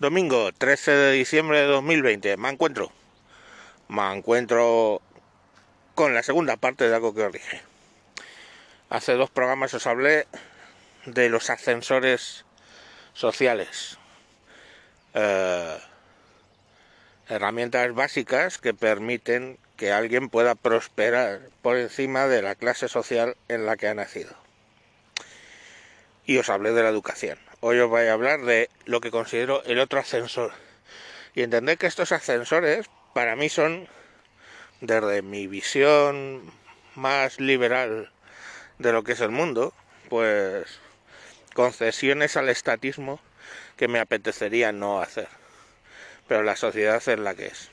Domingo 13 de diciembre de 2020. Me encuentro. Me encuentro con la segunda parte de algo que os. Hace dos programas os hablé de los ascensores sociales. Eh, herramientas básicas que permiten que alguien pueda prosperar por encima de la clase social en la que ha nacido. Y os hablé de la educación hoy os voy a hablar de lo que considero el otro ascensor. Y entender que estos ascensores para mí son, desde mi visión más liberal de lo que es el mundo, pues concesiones al estatismo que me apetecería no hacer. Pero la sociedad es la que es.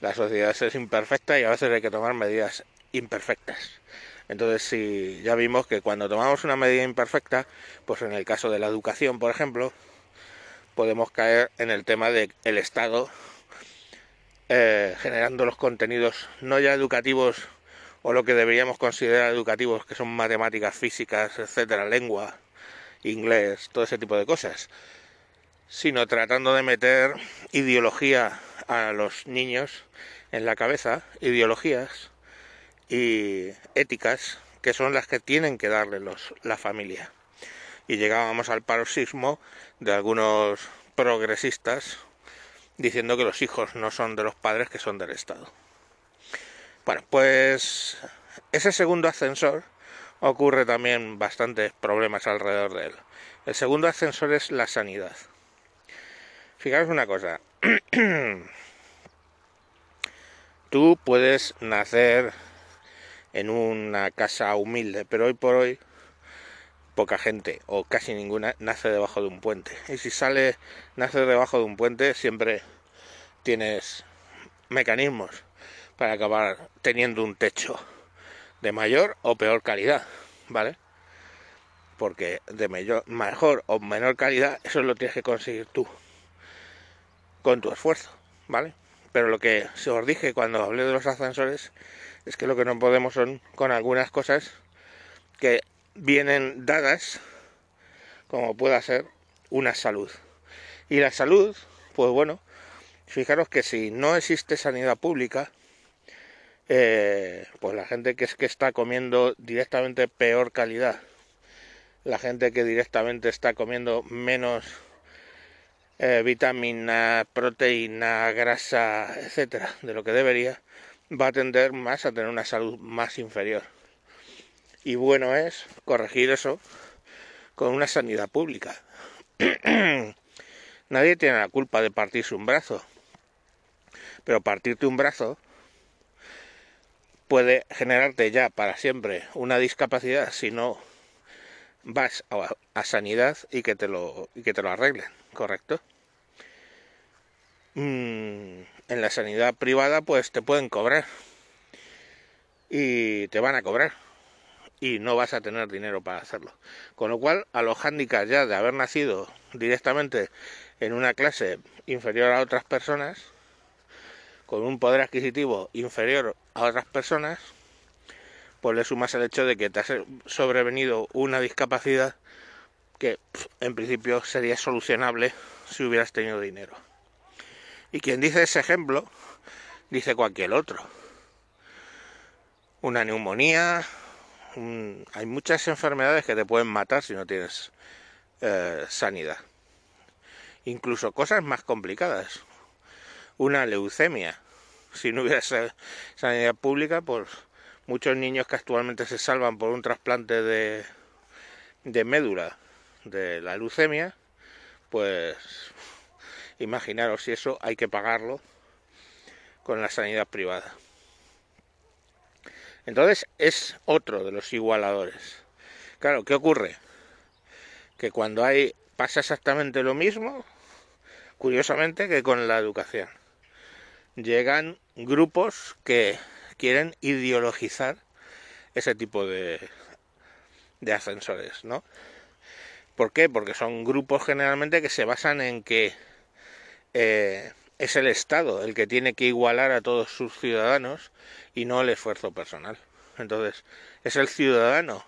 La sociedad es imperfecta y a veces hay que tomar medidas imperfectas. Entonces, si ya vimos que cuando tomamos una medida imperfecta, pues en el caso de la educación, por ejemplo, podemos caer en el tema del el Estado eh, generando los contenidos no ya educativos o lo que deberíamos considerar educativos, que son matemáticas, físicas, etcétera, lengua, inglés, todo ese tipo de cosas, sino tratando de meter ideología a los niños en la cabeza, ideologías y éticas que son las que tienen que darle los, la familia. Y llegábamos al paroxismo de algunos progresistas diciendo que los hijos no son de los padres, que son del Estado. Bueno, pues ese segundo ascensor ocurre también bastantes problemas alrededor de él. El segundo ascensor es la sanidad. Fijaros una cosa. Tú puedes nacer en una casa humilde, pero hoy por hoy poca gente o casi ninguna nace debajo de un puente. Y si sale, nace debajo de un puente, siempre tienes mecanismos para acabar teniendo un techo de mayor o peor calidad, ¿vale? Porque de mejor o menor calidad, eso lo tienes que conseguir tú, con tu esfuerzo, ¿vale? Pero lo que se os dije cuando hablé de los ascensores es que lo que no podemos son con algunas cosas que vienen dadas, como pueda ser una salud. Y la salud, pues bueno, fijaros que si no existe sanidad pública, eh, pues la gente que es que está comiendo directamente peor calidad, la gente que directamente está comiendo menos eh, vitamina, proteína, grasa, etcétera, de lo que debería, va a tender más a tener una salud más inferior. Y bueno es corregir eso con una sanidad pública. Nadie tiene la culpa de partirse un brazo, pero partirte un brazo puede generarte ya para siempre una discapacidad si no vas a, sanidad y que te lo y que te lo arreglen, ¿correcto? Mm, en la sanidad privada pues te pueden cobrar y te van a cobrar y no vas a tener dinero para hacerlo. Con lo cual, a los handicaps ya de haber nacido directamente en una clase inferior a otras personas, con un poder adquisitivo inferior a otras personas, pues le sumas el hecho de que te ha sobrevenido una discapacidad que en principio sería solucionable si hubieras tenido dinero. Y quien dice ese ejemplo, dice cualquier otro. Una neumonía, hay muchas enfermedades que te pueden matar si no tienes eh, sanidad. Incluso cosas más complicadas. Una leucemia. Si no hubiera sanidad pública, pues muchos niños que actualmente se salvan por un trasplante de, de médula de la leucemia, pues Imaginaros si eso hay que pagarlo con la sanidad privada. Entonces es otro de los igualadores. Claro, ¿qué ocurre? Que cuando hay pasa exactamente lo mismo, curiosamente, que con la educación. Llegan grupos que quieren ideologizar ese tipo de, de ascensores, ¿no? ¿Por qué? Porque son grupos generalmente que se basan en que eh, es el Estado el que tiene que igualar a todos sus ciudadanos y no el esfuerzo personal. Entonces, es el ciudadano,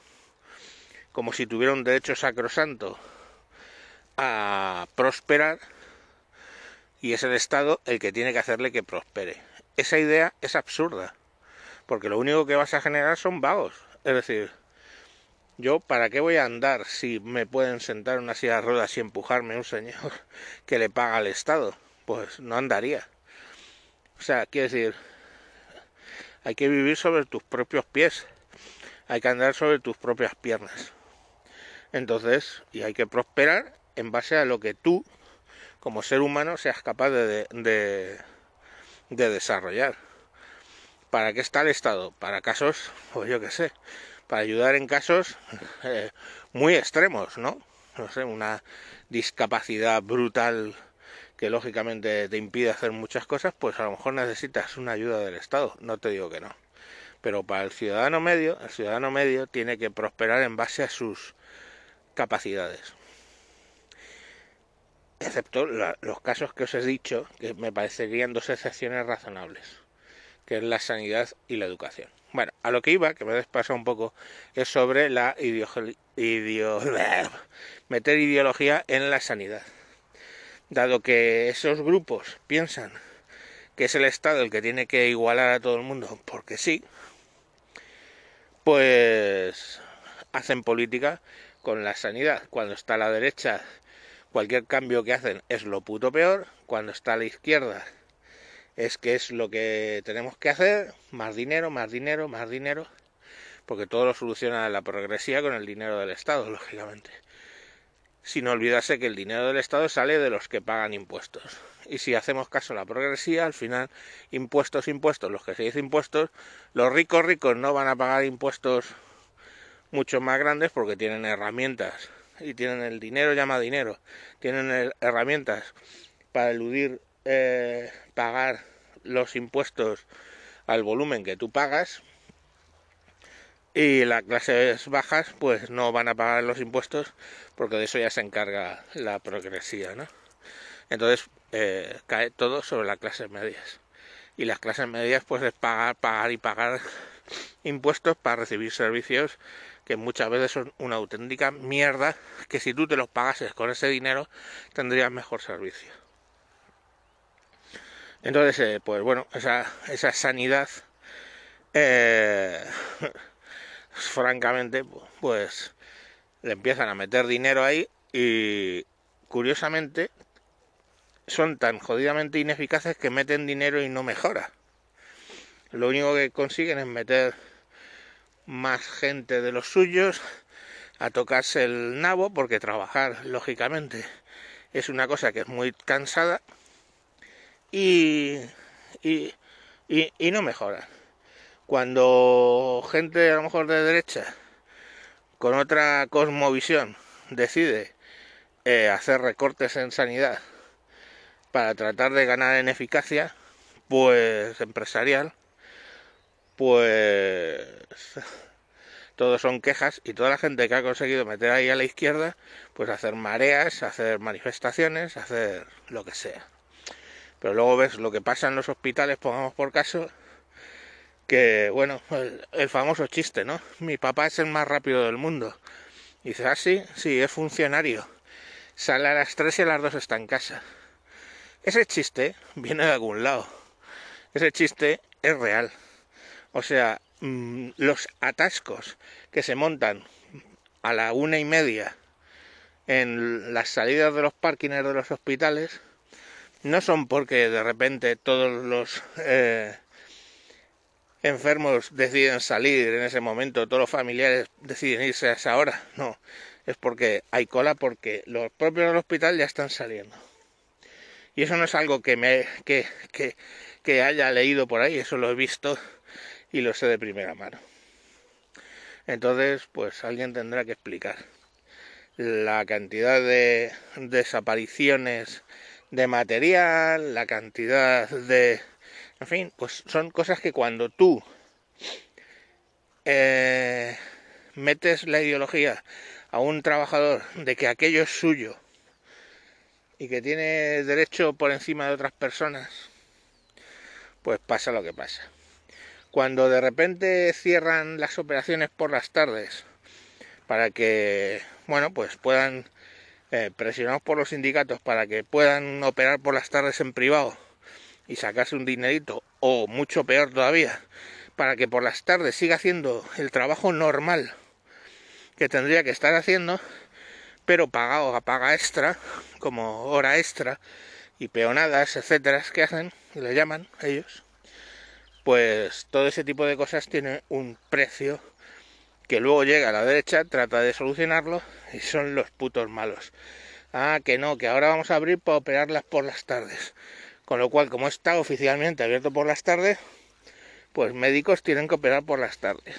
como si tuviera un derecho sacrosanto a prosperar y es el Estado el que tiene que hacerle que prospere. Esa idea es absurda, porque lo único que vas a generar son vagos. Es decir, yo para qué voy a andar si me pueden sentar en una silla de ruedas y empujarme un señor que le paga al Estado? Pues no andaría. O sea, quiere decir, hay que vivir sobre tus propios pies, hay que andar sobre tus propias piernas. Entonces, y hay que prosperar en base a lo que tú, como ser humano, seas capaz de, de, desarrollar. ¿Para qué está el Estado? Para casos, pues yo qué sé, para ayudar en casos eh, muy extremos, ¿no? No sé, una discapacidad brutal que lógicamente te impide hacer muchas cosas, pues a lo mejor necesitas una ayuda del Estado, no te digo que no. Pero para el ciudadano medio, el ciudadano medio tiene que prosperar en base a sus capacidades. Excepto los casos que os he dicho, que me parecerían dos excepciones razonables, que es la sanidad y la educación. Bueno, a lo que iba, que me despasa un poco, es sobre la meter ideología en la sanidad. Dado que esos grupos piensan que es el Estado el que tiene que igualar a todo el mundo, porque sí, pues hacen política con la sanidad. Cuando está a la derecha, cualquier cambio que hacen es lo puto peor. Cuando está a la izquierda, es que es lo que tenemos que hacer. Más dinero, más dinero, más dinero. Porque todo lo soluciona la progresía con el dinero del Estado, lógicamente sin olvidarse que el dinero del Estado sale de los que pagan impuestos. Y si hacemos caso a la progresía, al final, impuestos, impuestos, los que se dicen impuestos, los ricos ricos no van a pagar impuestos mucho más grandes porque tienen herramientas y tienen el dinero llama dinero, tienen herramientas para eludir eh, pagar los impuestos al volumen que tú pagas y las clases bajas pues no van a pagar los impuestos porque de eso ya se encarga la progresía, ¿no? Entonces eh, cae todo sobre las clases medias. Y las clases medias pues es pagar, pagar y pagar impuestos para recibir servicios que muchas veces son una auténtica mierda que si tú te los pagases con ese dinero tendrías mejor servicio. Entonces, eh, pues bueno, esa, esa sanidad, eh, francamente, pues le empiezan a meter dinero ahí y curiosamente son tan jodidamente ineficaces que meten dinero y no mejora. Lo único que consiguen es meter más gente de los suyos a tocarse el nabo porque trabajar lógicamente es una cosa que es muy cansada y, y, y, no mejora. Cuando gente a lo mejor de derecha con otra cosmovisión decide eh, hacer recortes en sanidad para tratar de ganar en eficacia, pues empresarial, pues todos son quejas y toda la gente que ha conseguido meter ahí a la izquierda, pues hacer mareas, hacer manifestaciones, hacer lo que sea. Pero luego ves lo que pasa en los hospitales, pongamos por caso, que, bueno, el, famoso chiste, ¿no? Mi papá es el más rápido del mundo. Y dices, ah, sí, sí, es funcionario. Sale a las 3 y a las 2 está en casa. Ese chiste viene de algún lado. Ese chiste es real. O sea, mm, los atascos que se montan a la una y media en las salidas de los parkings de los hospitales no son porque de repente todos los eh, enfermos deciden salir en ese momento, todos los familiares deciden irse a esa hora. No, es porque hay cola porque los propios del hospital ya están saliendo. Y eso no es algo que me que, que, que haya leído por ahí, eso lo he visto y lo sé de primera mano. Entonces, pues alguien tendrá que explicar la cantidad de desapariciones de material, la cantidad de en fin, pues son cosas que cuando tú eh, metes la ideología a un trabajador de que aquello es suyo y que tiene derecho por encima de otras personas, pues pasa lo que pasa. Cuando de repente cierran las operaciones por las tardes para que, bueno, pues puedan eh, presionados por los sindicatos para que puedan operar por las tardes en privado y sacarse un dinerito, o mucho peor todavía, para que por las tardes siga haciendo el trabajo normal que tendría que estar haciendo, pero pagado a paga extra, como hora extra, y peonadas, etcétera, que hacen, y le llaman ellos, pues todo ese tipo de cosas tiene un precio que luego llega a la derecha, trata de solucionarlo y son los putos malos. Ah, que no, que ahora vamos a abrir para operarlas por las tardes. Con lo cual, como está oficialmente abierto por las tardes, pues médicos tienen que operar por las tardes.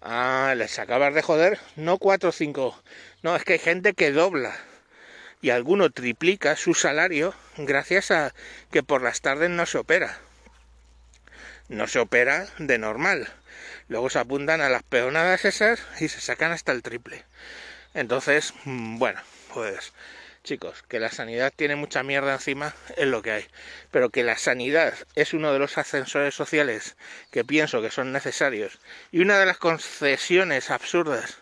Ah, les acabas de joder. No cuatro o cinco. No, es que hay gente que dobla. Y alguno triplica su salario gracias a que por las tardes no se opera. No se opera de normal Luego se apuntan a las peonadas esas y se sacan hasta el triple. Entonces, mm, bueno, pues chicos, que la sanidad tiene mucha mierda encima es lo que hay. Pero que la sanidad es uno de los ascensores sociales que pienso que son necesarios y una de las concesiones absurdas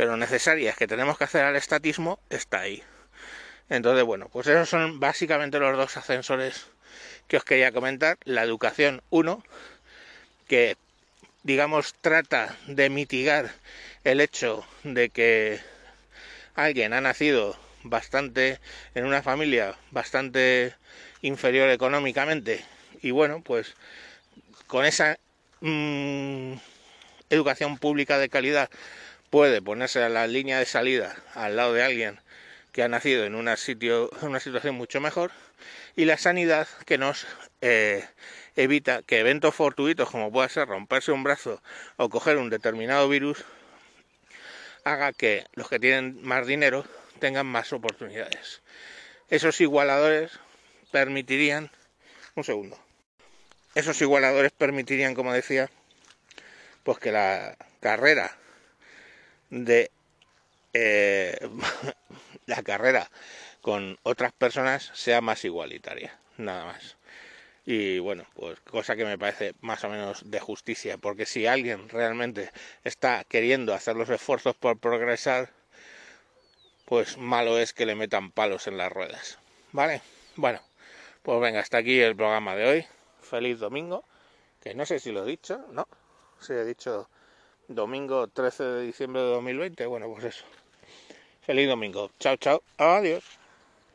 pero necesarias que tenemos que hacer al estatismo está ahí. Entonces, bueno, pues esos son básicamente los dos ascensores que os quería comentar. La educación, uno, que digamos, trata de mitigar el hecho de que alguien ha nacido bastante en una familia bastante inferior económicamente y bueno, pues con esa mm, educación pública de calidad puede ponerse a la línea de salida al lado de alguien que ha nacido en una, sitio, en una situación mucho mejor y la sanidad que nos eh, evita que eventos fortuitos como pueda ser romperse un brazo o coger un determinado virus haga que los que tienen más dinero tengan más oportunidades. Esos igualadores permitirían, un segundo, esos igualadores permitirían, como decía, pues que la carrera de eh, la carrera con otras personas sea más igualitaria, nada más. Y bueno, pues cosa que me parece más o menos de justicia, porque si alguien realmente está queriendo hacer los esfuerzos por progresar, pues malo es que le metan palos en las ruedas. ¿Vale? Bueno, pues venga, hasta aquí el programa de hoy. Feliz domingo, que no sé si lo he dicho, ¿no? Si he dicho domingo 13 de diciembre de 2020, bueno, pues eso. Feliz domingo. Chao, chao. Adiós.